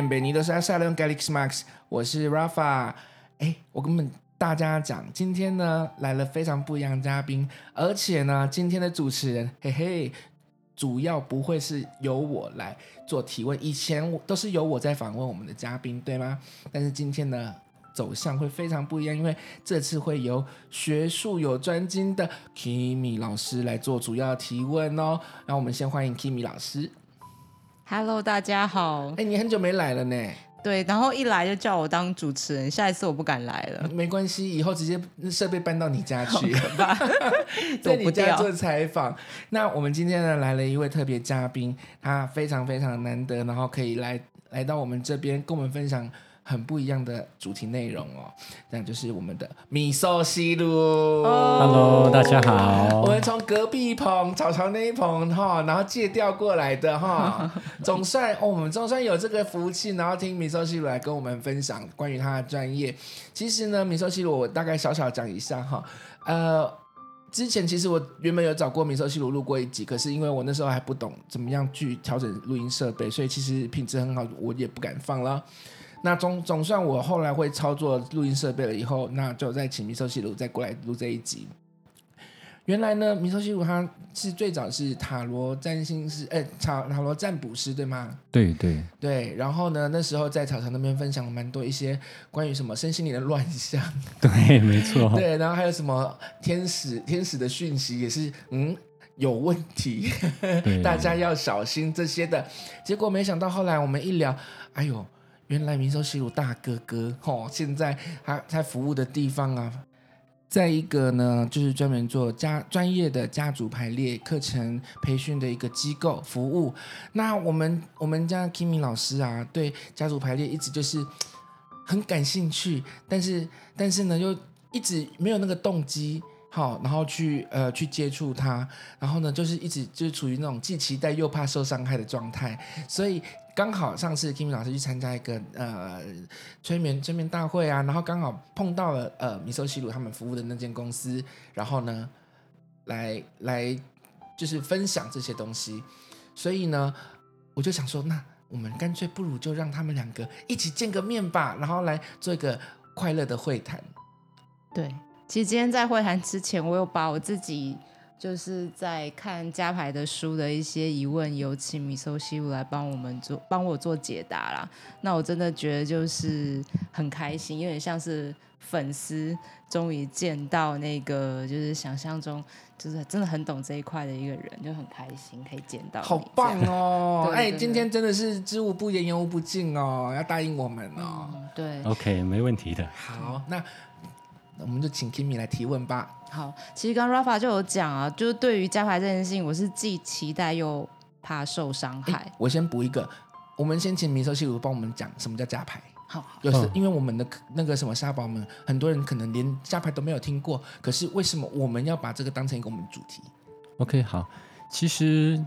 Hola, bienvenidos a Salón Galaxy Max，我是 Rafa。哎，我跟大家讲，今天呢来了非常不一样的嘉宾，而且呢，今天的主持人，嘿嘿，主要不会是由我来做提问，以前都是由我在访问我们的嘉宾，对吗？但是今天呢，走向会非常不一样，因为这次会由学术有专精的 Kimi 老师来做主要提问哦。那我们先欢迎 Kimi 老师。Hello，大家好。哎、欸，你很久没来了呢。对，然后一来就叫我当主持人，下一次我不敢来了。没关系，以后直接设备搬到你家去，吧在你家做采访。那我们今天呢来了一位特别嘉宾，他非常非常难得，然后可以来来到我们这边跟我们分享。很不一样的主题内容哦，那就是我们的米寿西路。Hello，大家好。我们从隔壁棚草草那一棚哈，然后借调过来的哈，总算哦，我们总算有这个福气，然后听米寿西路来跟我们分享关于他的专业。其实呢，米寿西路我大概小小讲一下哈，呃，之前其实我原本有找过米寿西鲁录过一集，可是因为我那时候还不懂怎么样去调整录音设备，所以其实品质很好，我也不敢放了。那总总算我后来会操作录音设备了以后，那就再请米寿西鲁再过来录这一集。原来呢，米寿西鲁他是最早是塔罗占星师，哎，塔塔罗占卜师对吗？对对对。然后呢，那时候在草场那边分享了蛮多一些关于什么身心灵的乱象。对，没错。对，然后还有什么天使天使的讯息也是嗯有问题，大家要小心这些的。结果没想到后来我们一聊，哎呦。原来民生西路大哥哥吼，现在他在服务的地方啊，在一个呢，就是专门做家专业的家族排列课程培训的一个机构服务。那我们我们家 Kimi 老师啊，对家族排列一直就是很感兴趣，但是但是呢，又一直没有那个动机，好，然后去呃去接触他，然后呢，就是一直就是处于那种既期待又怕受伤害的状态，所以。刚好上次 Kimi 老师去参加一个呃催眠催眠大会啊，然后刚好碰到了呃米索西鲁他们服务的那间公司，然后呢来来就是分享这些东西，所以呢我就想说，那我们干脆不如就让他们两个一起见个面吧，然后来做一个快乐的会谈。对，其实今天在会谈之前，我有把我自己。就是在看加牌的书的一些疑问，有请米寿西武来帮我们做，帮我做解答啦。那我真的觉得就是很开心，有点像是粉丝终于见到那个就是想象中就是真的很懂这一块的一个人，就很开心可以见到。好棒哦！哎、欸，今天真的是知无不言，言无不尽哦，要答应我们哦。嗯、对，OK，没问题的。好，那。我们就请 Kimi 来提问吧。好，其实刚 Rafa 就有讲啊，就是对于加牌这件事情，我是既期待又怕受伤害。我先补一个，我们先请米索西鲁帮我们讲什么叫加牌。好，有时因为我们的那个什么沙宝们，很多人可能连加牌都没有听过，可是为什么我们要把这个当成一个我们主题？OK，好，其实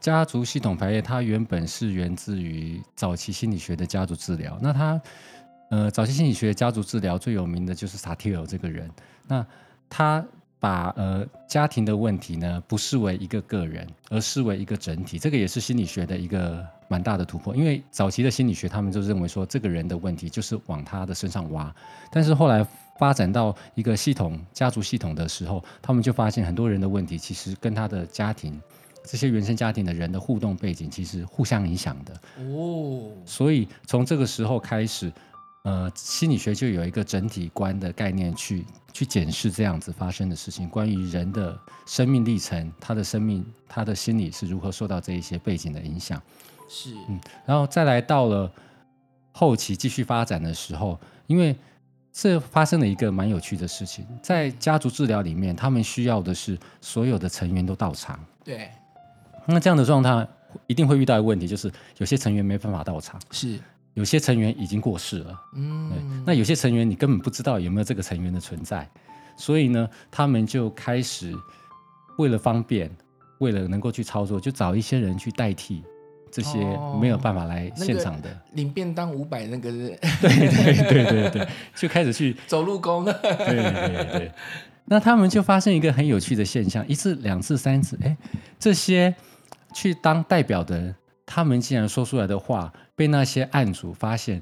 家族系统排列它原本是源自于早期心理学的家族治疗，那它。呃，早期心理学家族治疗最有名的就是萨提尔这个人。那他把呃家庭的问题呢，不视为一个个人，而视为一个整体。这个也是心理学的一个蛮大的突破。因为早期的心理学，他们就认为说，这个人的问题就是往他的身上挖。但是后来发展到一个系统家族系统的时候，他们就发现很多人的问题其实跟他的家庭这些原生家庭的人的互动背景其实互相影响的。哦，所以从这个时候开始。呃，心理学就有一个整体观的概念去去检视这样子发生的事情，关于人的生命历程，他的生命，他的心理是如何受到这一些背景的影响。是，嗯，然后再来到了后期继续发展的时候，因为这发生了一个蛮有趣的事情，在家族治疗里面，他们需要的是所有的成员都到场。对，那这样的状态一定会遇到一个问题，就是有些成员没办法到场，是有些成员已经过世了。嗯，对，那有些成员你根本不知道有没有这个成员的存在，所以呢，他们就开始为了方便，为了能够去操作，就找一些人去代替。这些没有办法来现场的，领、那个、便当五百那个 是，对对对对对，就开始去走路工，对对对。那他们就发生一个很有趣的现象，一次、两次、三次，哎，这些去当代表的人，他们竟然说出来的话，被那些案主发现，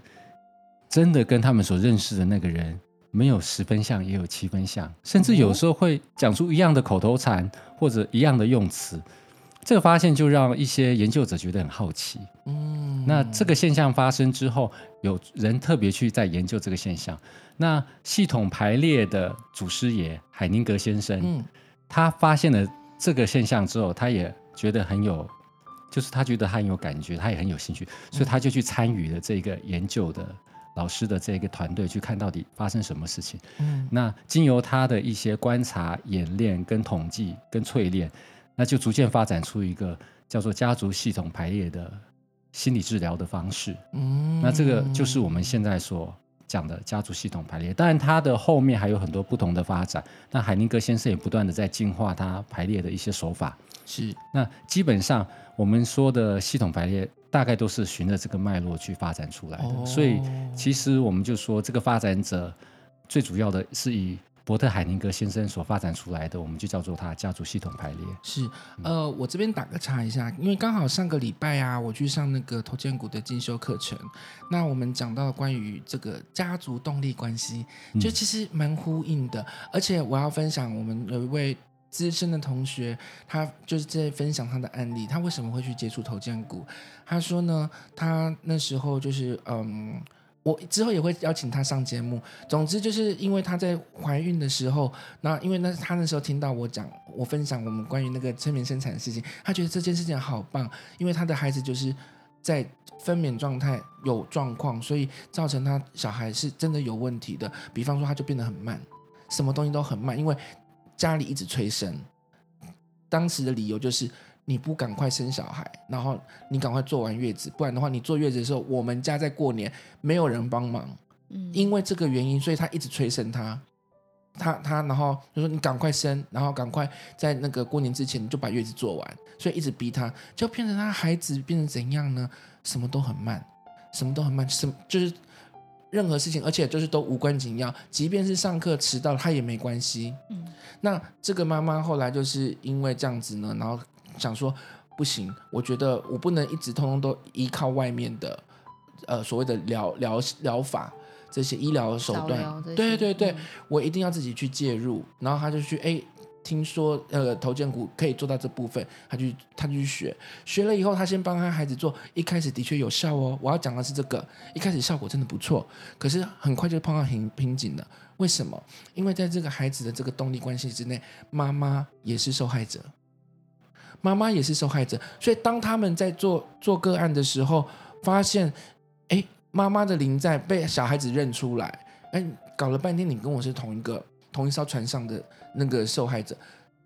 真的跟他们所认识的那个人没有十分像，也有七分像，甚至有时候会讲出一样的口头禅或者一样的用词。这个发现就让一些研究者觉得很好奇。嗯，那这个现象发生之后，有人特别去在研究这个现象。那系统排列的祖师爷海宁格先生，嗯，他发现了这个现象之后，他也觉得很有，就是他觉得他很有感觉，他也很有兴趣，所以他就去参与了这个研究的老师的这个团队，去看到底发生什么事情。嗯，那经由他的一些观察、演练、跟统计、跟淬炼。那就逐渐发展出一个叫做家族系统排列的心理治疗的方式。嗯，那这个就是我们现在所讲的家族系统排列。当然，它的后面还有很多不同的发展。那海宁格先生也不断的在进化他排列的一些手法。是。那基本上我们说的系统排列，大概都是循着这个脉络去发展出来的。哦。所以，其实我们就说，这个发展者最主要的是以。伯特海宁格先生所发展出来的，我们就叫做他家族系统排列。是，呃，我这边打个岔一下，因为刚好上个礼拜啊，我去上那个头建股的进修课程，那我们讲到关于这个家族动力关系，就其实蛮呼应的。嗯、而且我要分享，我们有一位资深的同学，他就是在分享他的案例，他为什么会去接触头建股？他说呢，他那时候就是嗯。我之后也会邀请她上节目。总之就是因为她在怀孕的时候，那因为那她那时候听到我讲，我分享我们关于那个催眠生产的事情，她觉得这件事情好棒，因为她的孩子就是在分娩状态有状况，所以造成她小孩是真的有问题的。比方说，他就变得很慢，什么东西都很慢，因为家里一直催生。当时的理由就是。你不赶快生小孩，然后你赶快做完月子，不然的话，你坐月子的时候，我们家在过年没有人帮忙，嗯，因为这个原因，所以他一直催生他，他他，然后就说你赶快生，然后赶快在那个过年之前你就把月子做完，所以一直逼他，就变成他孩子变成怎样呢？什么都很慢，什么都很慢，什么就是任何事情，而且就是都无关紧要，即便是上课迟到他也没关系，嗯，那这个妈妈后来就是因为这样子呢，然后。想说不行，我觉得我不能一直通通都依靠外面的，呃，所谓的疗疗疗法这些医疗手段，对对对，嗯、我一定要自己去介入。然后他就去，哎，听说呃头肩骨可以做到这部分，他去他就去学，学了以后，他先帮他孩子做，一开始的确有效哦。我要讲的是这个，一开始效果真的不错，可是很快就碰到瓶瓶颈了。为什么？因为在这个孩子的这个动力关系之内，妈妈也是受害者。妈妈也是受害者，所以当他们在做做个案的时候，发现，哎，妈妈的灵在被小孩子认出来，哎，搞了半天你跟我是同一个同一艘船上的那个受害者，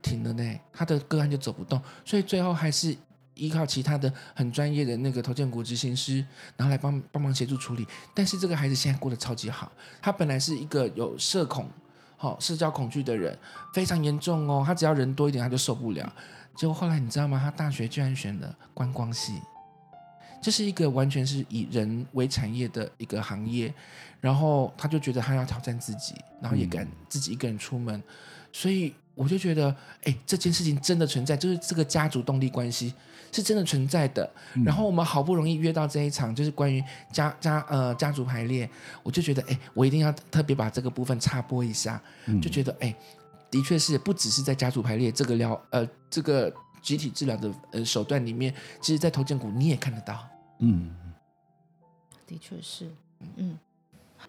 停了呢，他的个案就走不动，所以最后还是依靠其他的很专业的那个头荐骨执行师，然后来帮帮忙协助处理。但是这个孩子现在过得超级好，他本来是一个有社恐、好社交恐惧的人，非常严重哦，他只要人多一点他就受不了。结果后来你知道吗？他大学居然选了观光系，这是一个完全是以人为产业的一个行业。然后他就觉得他要挑战自己，然后也敢自己一个人出门。所以我就觉得，哎，这件事情真的存在，就是这个家族动力关系是真的存在的。然后我们好不容易约到这一场，就是关于家家呃家族排列，我就觉得，哎，我一定要特别把这个部分插播一下，就觉得，哎。的确是，不只是在家族排列这个疗呃这个集体治疗的呃手段里面，其实，在头肩骨你也看得到。嗯，的确是，嗯，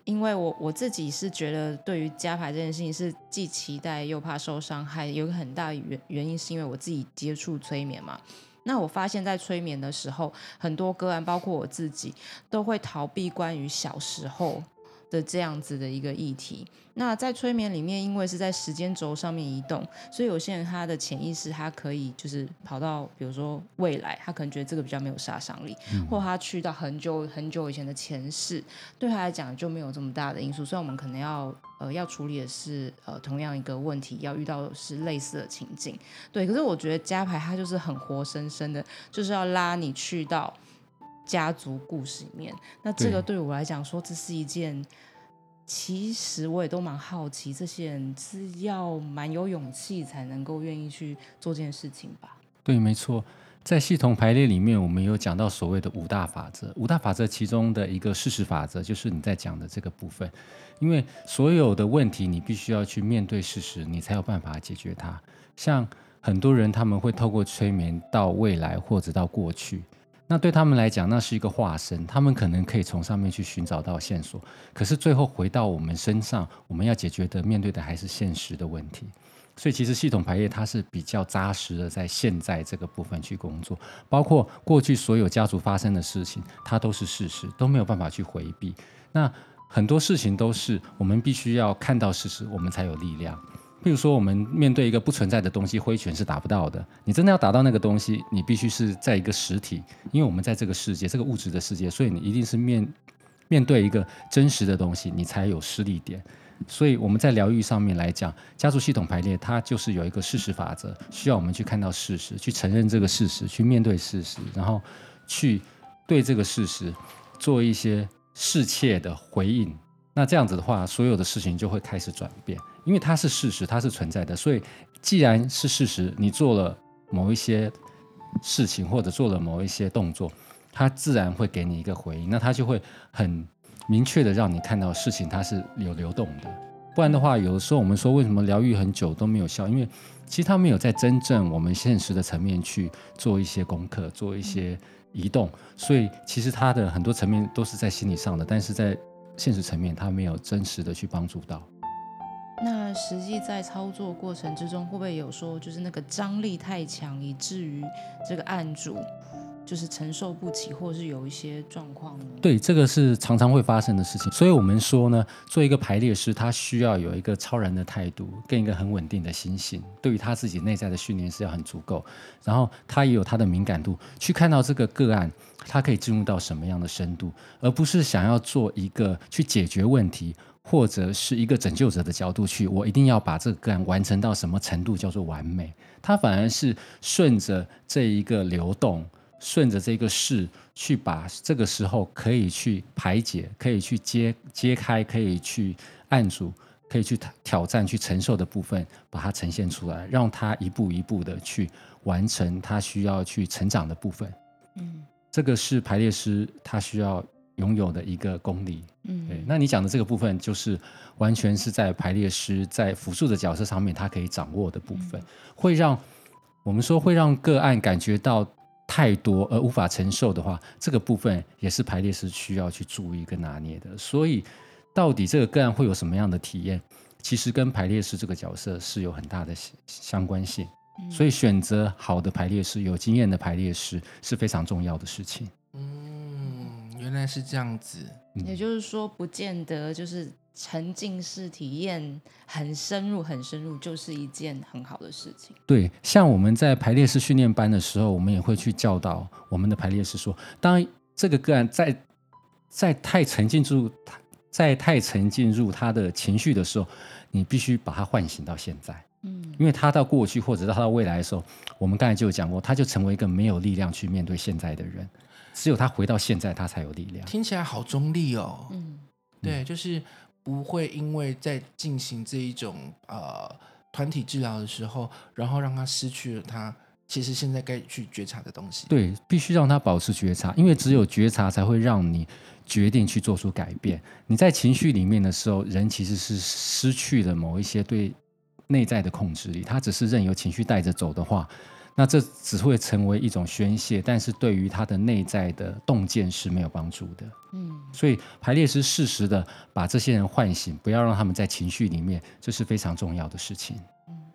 因为我我自己是觉得，对于加排这件事情是既期待又怕受伤害，有个很大原原因是因为我自己接触催眠嘛。那我发现，在催眠的时候，很多个案，包括我自己，都会逃避关于小时候的这样子的一个议题。那在催眠里面，因为是在时间轴上面移动，所以有些人他的潜意识他可以就是跑到，比如说未来，他可能觉得这个比较没有杀伤力，嗯、或他去到很久很久以前的前世，对他来讲就没有这么大的因素。所以我们可能要呃要处理的是呃同样一个问题，要遇到的是类似的情境。对，可是我觉得加牌它就是很活生生的，就是要拉你去到家族故事里面。那这个对我来讲说，这是一件。其实我也都蛮好奇，这些人是要蛮有勇气才能够愿意去做这件事情吧？对，没错，在系统排列里面，我们有讲到所谓的五大法则。五大法则其中的一个事实法则，就是你在讲的这个部分。因为所有的问题，你必须要去面对事实，你才有办法解决它。像很多人，他们会透过催眠到未来或者到过去。那对他们来讲，那是一个化身，他们可能可以从上面去寻找到线索。可是最后回到我们身上，我们要解决的、面对的还是现实的问题。所以其实系统排列它是比较扎实的，在现在这个部分去工作，包括过去所有家族发生的事情，它都是事实，都没有办法去回避。那很多事情都是我们必须要看到事实，我们才有力量。譬如说，我们面对一个不存在的东西，挥拳是打不到的。你真的要打到那个东西，你必须是在一个实体，因为我们在这个世界，这个物质的世界，所以你一定是面面对一个真实的东西，你才有施力点。所以我们在疗愈上面来讲，家族系统排列，它就是有一个事实法则，需要我们去看到事实，去承认这个事实，去面对事实，然后去对这个事实做一些适切的回应。那这样子的话，所有的事情就会开始转变。因为它是事实，它是存在的，所以既然是事实，你做了某一些事情或者做了某一些动作，它自然会给你一个回应，那它就会很明确的让你看到事情它是有流动的。不然的话，有的时候我们说为什么疗愈很久都没有效，因为其实它没有在真正我们现实的层面去做一些功课，做一些移动，所以其实它的很多层面都是在心理上的，但是在现实层面它没有真实的去帮助到。那实际在操作过程之中，会不会有说，就是那个张力太强，以至于这个案主就是承受不起，或者是有一些状况呢？对，这个是常常会发生的事情。所以我们说呢，做一个排列师，他需要有一个超然的态度，跟一个很稳定的心性。对于他自己内在的训练是要很足够，然后他也有他的敏感度，去看到这个个案，他可以进入到什么样的深度，而不是想要做一个去解决问题。或者是一个拯救者的角度去，我一定要把这个个案完成到什么程度叫做完美？他反而是顺着这一个流动，顺着这个势去把这个时候可以去排解、可以去揭揭开、可以去按住、可以去挑战、去承受的部分，把它呈现出来，让他一步一步的去完成他需要去成长的部分。嗯，这个是排列师他需要。拥有的一个功力，嗯，对，那你讲的这个部分，就是完全是在排列师在辅助的角色上面，他可以掌握的部分，会让我们说会让个案感觉到太多而无法承受的话，这个部分也是排列师需要去注意跟拿捏的。所以，到底这个个案会有什么样的体验，其实跟排列师这个角色是有很大的相关性。所以，选择好的排列师、有经验的排列师是非常重要的事情。原来是这样子，也就是说，不见得就是沉浸式体验很深入、很深入，就是一件很好的事情。对，像我们在排列式训练班的时候，我们也会去教导我们的排列师说，当这个个案在在太沉浸入在太沉浸入他的情绪的时候，你必须把他唤醒到现在。嗯，因为他到过去或者到他到未来的时候，我们刚才就有讲过，他就成为一个没有力量去面对现在的人。只有他回到现在，他才有力量。听起来好中立哦。嗯，对，就是不会因为在进行这一种呃团体治疗的时候，然后让他失去了他其实现在该去觉察的东西。对，必须让他保持觉察，因为只有觉察才会让你决定去做出改变。你在情绪里面的时候，人其实是失去了某一些对内在的控制力，他只是任由情绪带着走的话。那这只会成为一种宣泄，但是对于他的内在的洞见是没有帮助的。嗯，所以排列师适时的把这些人唤醒，不要让他们在情绪里面，这是非常重要的事情。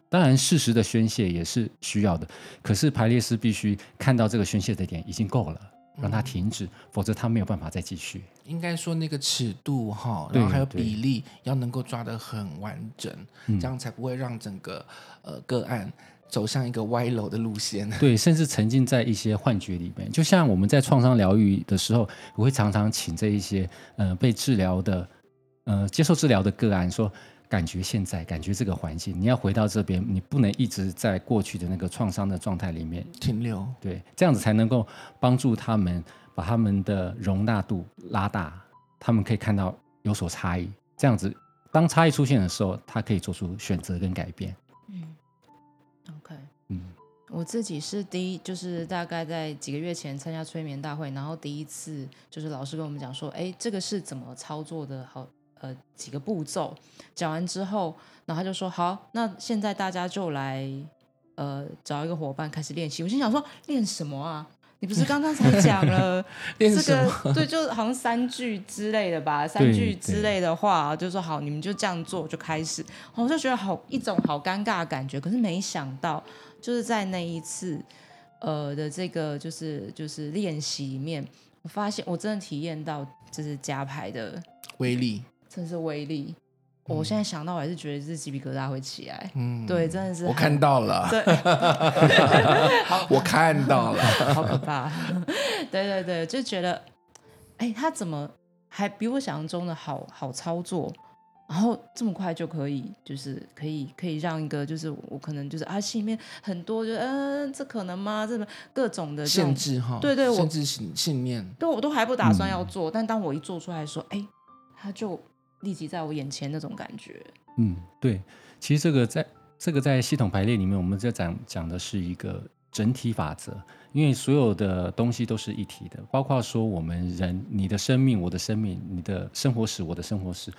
当然，适时的宣泄也是需要的。可是排列师必须看到这个宣泄的点已经够了，让他停止，嗯、否则他没有办法再继续。应该说那个尺度哈，然后还有比例要能够抓得很完整，这样才不会让整个呃个案走向一个歪楼的路线。对，甚至沉浸在一些幻觉里面。就像我们在创伤疗愈的时候，我会常常请这一些呃被治疗的呃接受治疗的个案说。感觉现在，感觉这个环境，你要回到这边，你不能一直在过去的那个创伤的状态里面停留。对，这样子才能够帮助他们把他们的容纳度拉大，他们可以看到有所差异。这样子，当差异出现的时候，他可以做出选择跟改变。我自己是第一，就是大概在几个月前参加催眠大会，然后第一次就是老师跟我们讲说，哎，这个是怎么操作的？好。呃，几个步骤讲完之后，然后他就说：“好，那现在大家就来呃找一个伙伴开始练习。”我心想说：“练什么啊？你不是刚刚才讲了 这个？对，就好像三句之类的吧，三句之类的话，就说好，你们就这样做，就开始。我就觉得好一种好尴尬的感觉。可是没想到，就是在那一次呃的这个就是就是练习里面，我发现我真的体验到就是加牌的威力。”真是威力！嗯、我现在想到，我还是觉得这鸡皮疙瘩会起来。嗯，对，真的是我看到了。对，我看到了，好可怕。对对对，就觉得，哎、欸，他怎么还比我想象中的好好操作？然后这么快就可以，就是可以可以让一个，就是我可能就是啊，心里面很多，就嗯、呃，这可能吗？这么各种的限制哈？对对，限制信信念，对我都还不打算要做，嗯、但当我一做出来说，哎、欸，他就。立即在我眼前那种感觉。嗯，对，其实这个在这个在系统排列里面，我们在讲讲的是一个整体法则，因为所有的东西都是一体的，包括说我们人，你的生命，我的生命，你的生活史，我的生活史，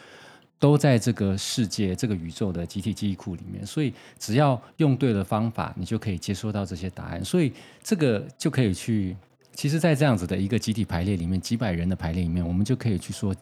都在这个世界、这个宇宙的集体记忆库里面。所以只要用对了方法，你就可以接收到这些答案。所以这个就可以去，其实，在这样子的一个集体排列里面，几百人的排列里面，我们就可以去说。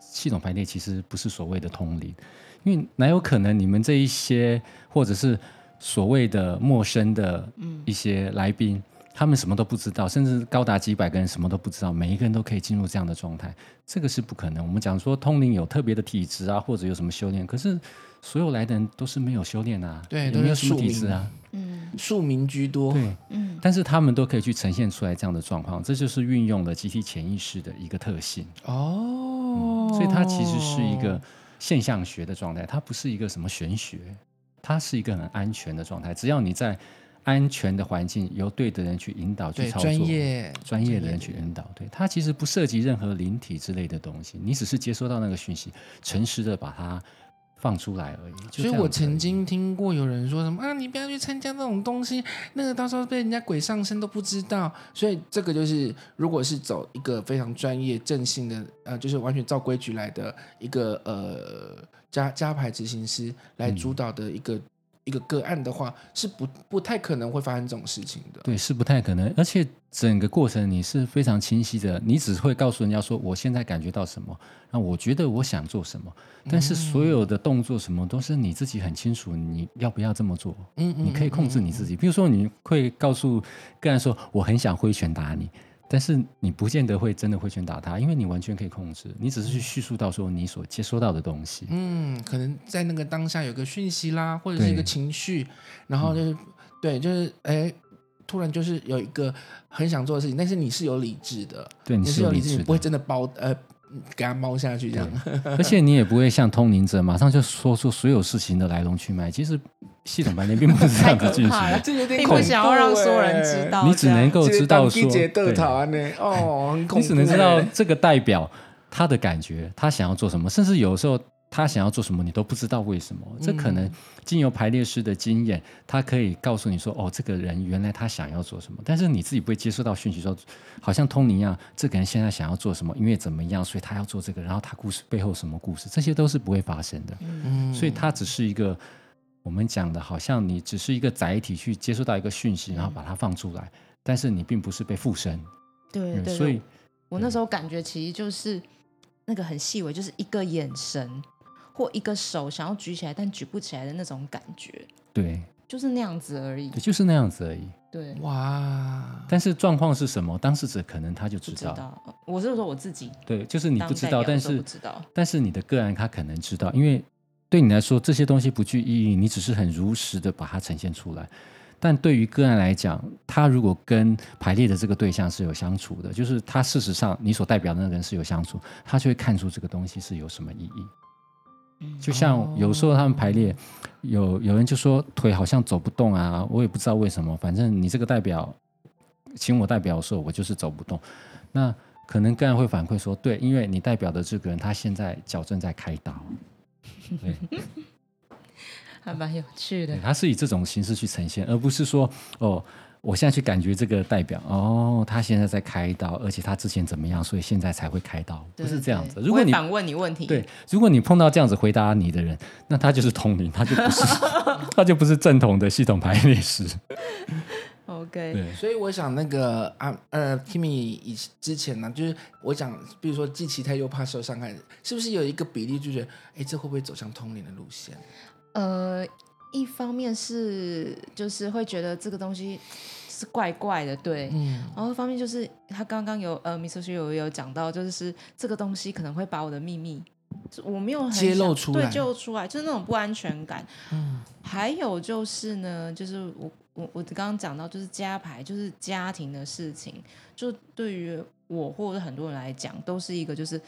系统排列其实不是所谓的通灵，因为哪有可能你们这一些或者是所谓的陌生的一些来宾，嗯、他们什么都不知道，甚至高达几百个人什么都不知道，每一个人都可以进入这样的状态，这个是不可能。我们讲说通灵有特别的体质啊，或者有什么修炼，可是所有来的人都是没有修炼啊，对，都没有什么体质啊，嗯，庶民居多，对，嗯，但是他们都可以去呈现出来这样的状况，这就是运用了集体潜意识的一个特性哦。所以它其实是一个现象学的状态，它不是一个什么玄学，它是一个很安全的状态。只要你在安全的环境，由对的人去引导、去操作，专业专业的人去引导，对，它其实不涉及任何灵体之类的东西，你只是接收到那个讯息，诚实的把它。放出来而已。所以我曾经听过有人说什么啊，你不要去参加那种东西，那个到时候被人家鬼上身都不知道。所以这个就是，如果是走一个非常专业、正性的，呃，就是完全照规矩来的一个呃加加牌执行师来主导的一个。嗯一个个案的话，是不不太可能会发生这种事情的。对，是不太可能。而且整个过程你是非常清晰的，你只会告诉人家说，我现在感觉到什么，那我觉得我想做什么。但是所有的动作什么都是你自己很清楚，你要不要这么做？嗯，你可以控制你自己。比如说，你会告诉个人说，我很想挥拳打你。但是你不见得会真的会去打他，因为你完全可以控制，你只是去叙述到说你所接收到的东西。嗯，可能在那个当下有个讯息啦，或者是一个情绪，然后就是、嗯、对，就是哎，突然就是有一个很想做的事情，但是你是有理智的，对，你是有理智的，你不会真的包呃。给他猫下去这样，而且你也不会像通灵者马上就说出所有事情的来龙去脉。其实系统白天并不是这样子进行，这 有点恐怖，想要让所有人知道，你只能够知道说，对，哦，你只能知道这个代表他的感觉，他想要做什么，甚至有时候。他想要做什么，你都不知道为什么。这可能经由排列师的经验，他可以告诉你说：“哦，这个人原来他想要做什么。”但是你自己不会接收到讯息说，好像通灵一样，这个人现在想要做什么，因为怎么样，所以他要做这个。然后他故事背后什么故事，这些都是不会发生的。嗯，所以他只是一个我们讲的，好像你只是一个载体去接收到一个讯息，然后把它放出来，但是你并不是被附身。对对，所以我那时候感觉其实就是那个很细微，就是一个眼神。或一个手想要举起来但举不起来的那种感觉。对，就是那样子而已。对，就是那样子而已。对，哇！但是状况是什么？当事者可能他就知道。知道，我是说我自己。对，就是你不知道，但是不知道。但是你的个案他可能知道，因为对你来说这些东西不具意义，你只是很如实的把它呈现出来。但对于个案来讲，他如果跟排列的这个对象是有相处的，就是他事实上你所代表的那个人是有相处，他就会看出这个东西是有什么意义。就像有时候他们排列，有有人就说腿好像走不动啊，我也不知道为什么，反正你这个代表请我代表的时候，我就是走不动。那可能个人会反馈说，对，因为你代表的这个人他现在脚正在开刀。对。还蛮有趣的，他是以这种形式去呈现，而不是说哦，我现在去感觉这个代表哦，他现在在开刀，而且他之前怎么样，所以现在才会开刀，不是这样子。如果你反问你问题，对，如果你碰到这样子回答你的人，那他就是通灵，他就不是，他就不是正统的系统排列师。OK，对，所以我想那个啊呃，Kimmy 以之前呢，就是我想，比如说既期待又怕受伤害，是不是有一个比例，就觉得哎，这会不会走向通灵的路线？呃，一方面是就是会觉得这个东西是怪怪的，对，嗯，然后一方面就是他刚刚有呃，Misoshi 有有讲到，就是这个东西可能会把我的秘密，我没有很揭露出来，对，揭露出来，就是那种不安全感。嗯，还有就是呢，就是我我我刚刚讲到，就是家牌，就是家庭的事情，就对于我或者很多人来讲，都是一个就是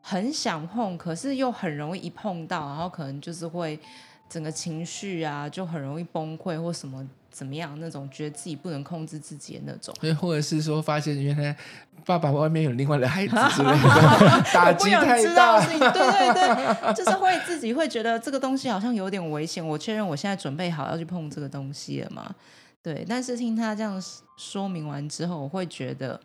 很想碰，可是又很容易一碰到，然后可能就是会。整个情绪啊，就很容易崩溃或什么怎么样那种，觉得自己不能控制自己的那种。对，或者是说发现原来爸爸外面有另外的孩子之类的，打击太大。对对对，就是会自己会觉得这个东西好像有点危险。我确认我现在准备好要去碰这个东西了嘛？对，但是听他这样说明完之后，我会觉得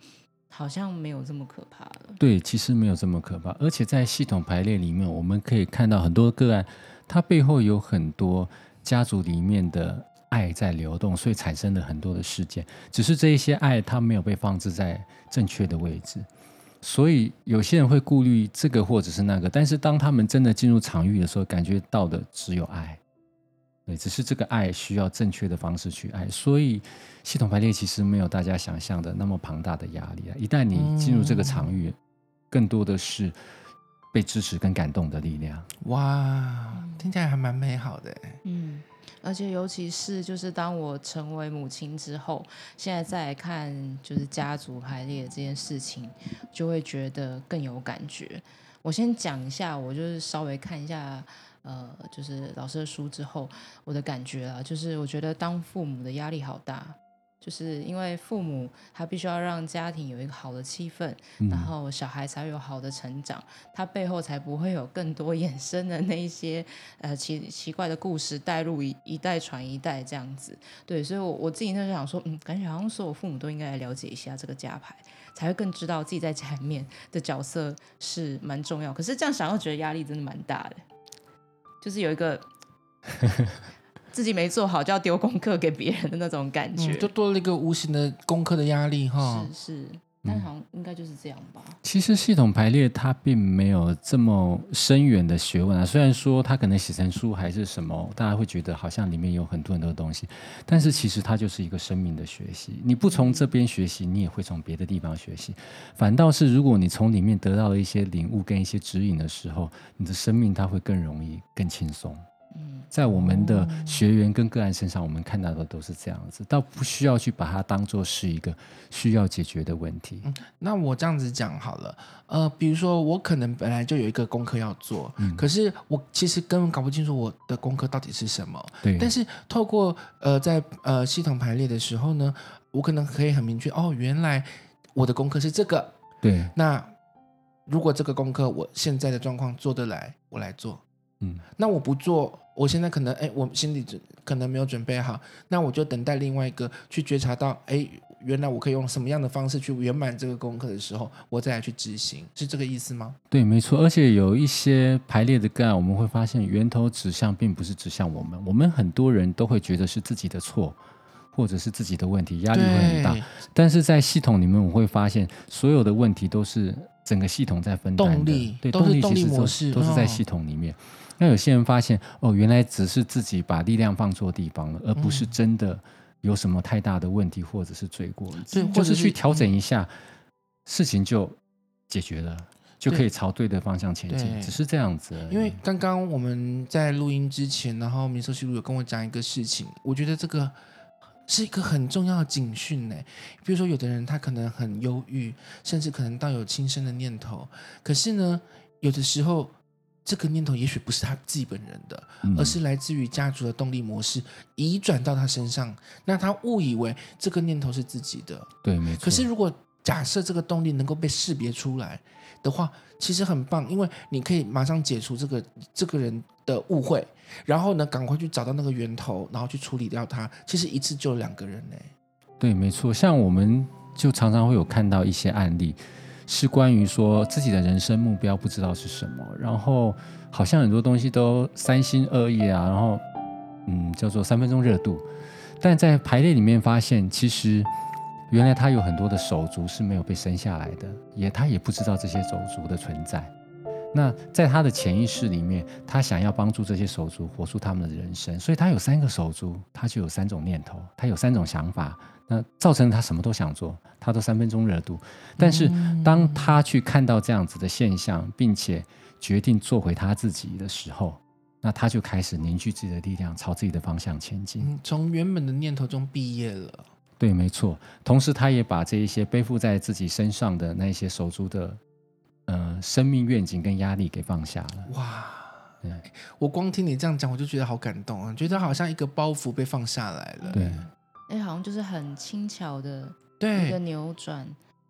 好像没有这么可怕了。对，其实没有这么可怕，而且在系统排列里面，我们可以看到很多个案。它背后有很多家族里面的爱在流动，所以产生了很多的事件。只是这一些爱，它没有被放置在正确的位置，所以有些人会顾虑这个或者是那个。但是当他们真的进入场域的时候，感觉到的只有爱。对，只是这个爱需要正确的方式去爱。所以系统排列其实没有大家想象的那么庞大的压力啊！一旦你进入这个场域，更多的是。被支持跟感动的力量，哇，听起来还蛮美好的。嗯，而且尤其是就是当我成为母亲之后，现在再来看就是家族排列这件事情，就会觉得更有感觉。我先讲一下，我就是稍微看一下，呃，就是老师的书之后，我的感觉啊，就是我觉得当父母的压力好大。就是因为父母他必须要让家庭有一个好的气氛，嗯、然后小孩才会有好的成长，他背后才不会有更多衍生的那一些呃奇奇怪的故事带入一一代传一代这样子。对，所以我我自己那时候想说，嗯，感觉好像所有父母都应该来了解一下这个家牌，才会更知道自己在家里面的角色是蛮重要。可是这样想又觉得压力真的蛮大的，就是有一个。自己没做好就要丢功课给别人的那种感觉，嗯、就多了一个无形的功课的压力哈。是是，但好像应该就是这样吧。其实系统排列它并没有这么深远的学问啊，虽然说它可能写成书还是什么，大家会觉得好像里面有很多很多东西，但是其实它就是一个生命的学习。你不从这边学习，你也会从别的地方学习。反倒是如果你从里面得到了一些领悟跟一些指引的时候，你的生命它会更容易、更轻松。在我们的学员跟个案身上，我们看到的都是这样子，倒不需要去把它当做是一个需要解决的问题。嗯，那我这样子讲好了，呃，比如说我可能本来就有一个功课要做，嗯，可是我其实根本搞不清楚我的功课到底是什么。对。但是透过呃在呃系统排列的时候呢，我可能可以很明确哦，原来我的功课是这个。对。那如果这个功课我现在的状况做得来，我来做。嗯。那我不做。我现在可能哎，我心里准可能没有准备好，那我就等待另外一个去觉察到，哎，原来我可以用什么样的方式去圆满这个功课的时候，我再来去执行，是这个意思吗？对，没错。而且有一些排列的个案，我们会发现源头指向并不是指向我们，我们很多人都会觉得是自己的错，或者是自己的问题，压力会很大。但是在系统里面，我会发现所有的问题都是整个系统在分担的，动力，对，都是动力模式，都是在系统里面。那有些人发现，哦，原来只是自己把力量放错地方了，而不是真的有什么太大的问题，或者是罪过，嗯、就是去调整一下，嗯、事情就解决了。就可以朝对的方向前进，只是这样子。因为刚刚我们在录音之前，然后米索西路有跟我讲一个事情，我觉得这个是一个很重要的警讯呢。比如说，有的人他可能很忧郁，甚至可能到有轻生的念头，可是呢，有的时候这个念头也许不是他自己本人的，嗯、而是来自于家族的动力模式移转到他身上，那他误以为这个念头是自己的。对，没错。可是如果假设这个动力能够被识别出来的话，其实很棒，因为你可以马上解除这个这个人的误会，然后呢，赶快去找到那个源头，然后去处理掉它。其实一次救两个人呢。对，没错。像我们就常常会有看到一些案例，是关于说自己的人生目标不知道是什么，然后好像很多东西都三心二意啊，然后嗯，叫做三分钟热度，但在排列里面发现，其实。原来他有很多的手足是没有被生下来的，也他也不知道这些手足的存在。那在他的潜意识里面，他想要帮助这些手足活出他们的人生，所以他有三个手足，他就有三种念头，他有三种想法，那造成他什么都想做，他都三分钟热度。但是当他去看到这样子的现象，并且决定做回他自己的时候，那他就开始凝聚自己的力量，朝自己的方向前进，从原本的念头中毕业了。对，没错。同时，他也把这一些背负在自己身上的那些手足的，呃，生命愿景跟压力给放下了。哇，对。我光听你这样讲，我就觉得好感动啊，觉得好像一个包袱被放下来了。对，哎，好像就是很轻巧的对。一个扭转，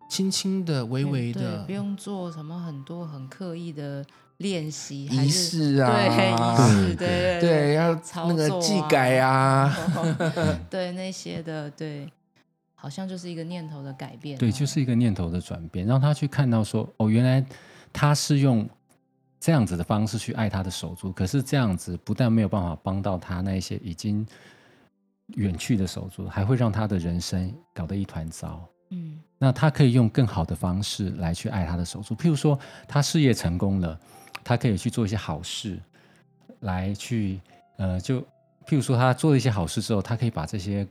轻轻的、微微的，不用做什么很多很刻意的练习仪式啊，对仪式，对。对，要那个技改啊，对那些的，对。好像就是一个念头的改变，对，就是一个念头的转变，让他去看到说，哦，原来他是用这样子的方式去爱他的手足，可是这样子不但没有办法帮到他那一些已经远去的手足，还会让他的人生搞得一团糟。嗯，那他可以用更好的方式来去爱他的手足，譬如说他事业成功了，他可以去做一些好事，来去呃，就譬如说他做了一些好事之后，他可以把这些。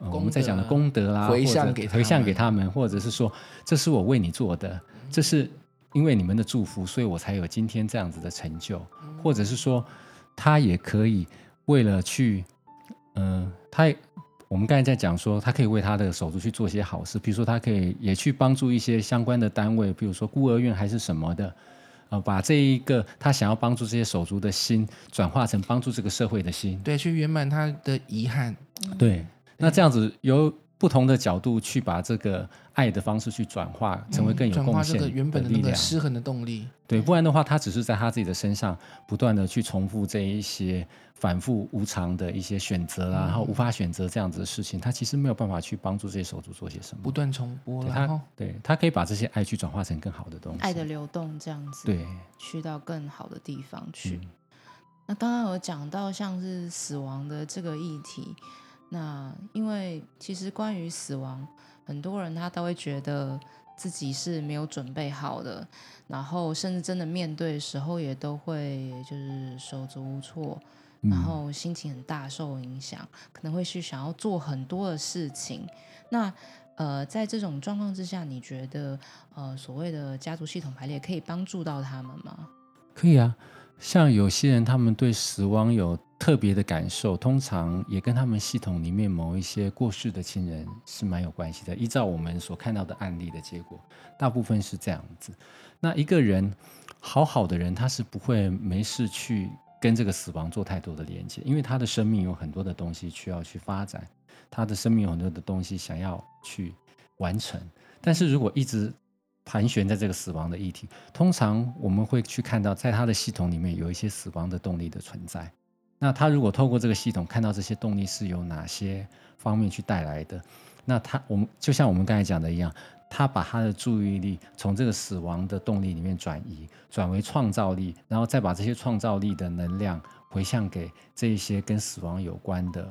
嗯、我们在讲的功德啦，回向给回向给他们，或者是说，这是我为你做的，这是因为你们的祝福，所以我才有今天这样子的成就，或者是说，他也可以为了去，嗯、呃，他我们刚才在讲说，他可以为他的手足去做一些好事，比如说他可以也去帮助一些相关的单位，比如说孤儿院还是什么的，呃，把这一个他想要帮助这些手足的心转化成帮助这个社会的心，对，去圆满他的遗憾，对。那这样子由不同的角度去把这个爱的方式去转化，成为更有贡献原本的那个失衡的动力。对，不然的话，他只是在他自己的身上不断的去重复这一些反复无常的一些选择啊，然后无法选择这样子的事情，他其实没有办法去帮助这些手足做些什么。不断重播了。他对他可以把这些爱去转化成更好的东西。爱的流动这样子。对。去到更好的地方去。嗯、那刚刚有讲到像是死亡的这个议题。那因为其实关于死亡，很多人他都会觉得自己是没有准备好的，然后甚至真的面对的时候也都会就是手足无措，然后心情很大受影响，可能会去想要做很多的事情。那呃，在这种状况之下，你觉得呃所谓的家族系统排列可以帮助到他们吗？可以啊。像有些人，他们对死亡有特别的感受，通常也跟他们系统里面某一些过世的亲人是蛮有关系的。依照我们所看到的案例的结果，大部分是这样子。那一个人好好的人，他是不会没事去跟这个死亡做太多的连接，因为他的生命有很多的东西需要去发展，他的生命有很多的东西想要去完成。但是如果一直盘旋在这个死亡的议题，通常我们会去看到，在他的系统里面有一些死亡的动力的存在。那他如果透过这个系统看到这些动力是由哪些方面去带来的，那他我们就像我们刚才讲的一样，他把他的注意力从这个死亡的动力里面转移，转为创造力，然后再把这些创造力的能量回向给这一些跟死亡有关的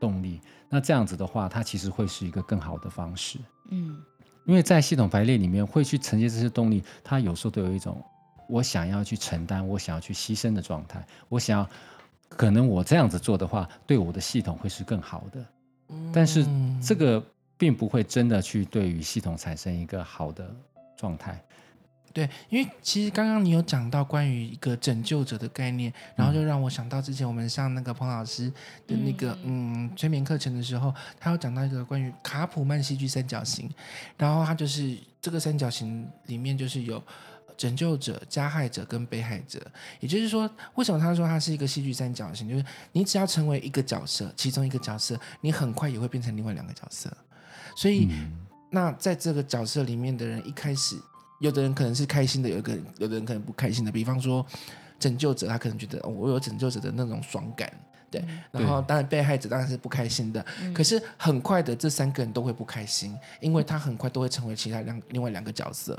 动力。那这样子的话，它其实会是一个更好的方式。嗯。因为在系统排列里面会去承接这些动力，它有时候都有一种我想要去承担，我想要去牺牲的状态。我想要，可能我这样子做的话，对我的系统会是更好的。但是这个并不会真的去对于系统产生一个好的状态。对，因为其实刚刚你有讲到关于一个拯救者的概念，然后就让我想到之前我们上那个彭老师的那个嗯，嗯催眠课程的时候，他有讲到一个关于卡普曼戏剧三角形，然后他就是这个三角形里面就是有拯救者、加害者跟被害者，也就是说，为什么他说他是一个戏剧三角形？就是你只要成为一个角色，其中一个角色，你很快也会变成另外两个角色，所以、嗯、那在这个角色里面的人一开始。有的人可能是开心的，有一个有的人可能不开心的。比方说，拯救者他可能觉得、哦、我有拯救者的那种爽感，对。然后当然被害者当然是不开心的。嗯、可是很快的，这三个人都会不开心，因为他很快都会成为其他两另外两个角色，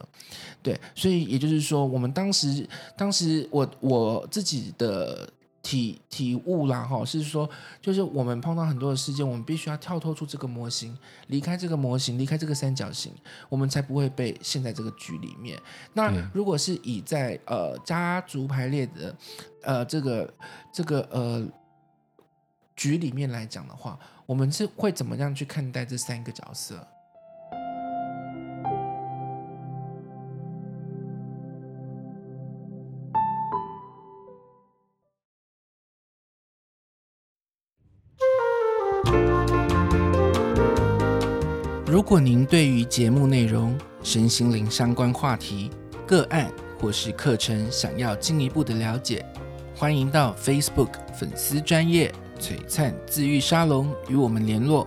对。所以也就是说，我们当时当时我我自己的。体体悟啦，哈，是说，就是我们碰到很多的事件，我们必须要跳脱出这个模型，离开这个模型，离开这个三角形，我们才不会被陷在这个局里面。那如果是以在呃家族排列的呃这个这个呃局里面来讲的话，我们是会怎么样去看待这三个角色？如果您对于节目内容、身心灵相关话题、个案或是课程想要进一步的了解，欢迎到 Facebook 粉丝专业璀璨自愈沙龙与我们联络，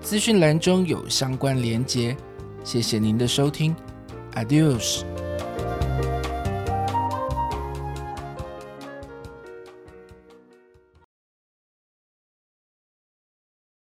资讯栏中有相关连结。谢谢您的收听，Adios。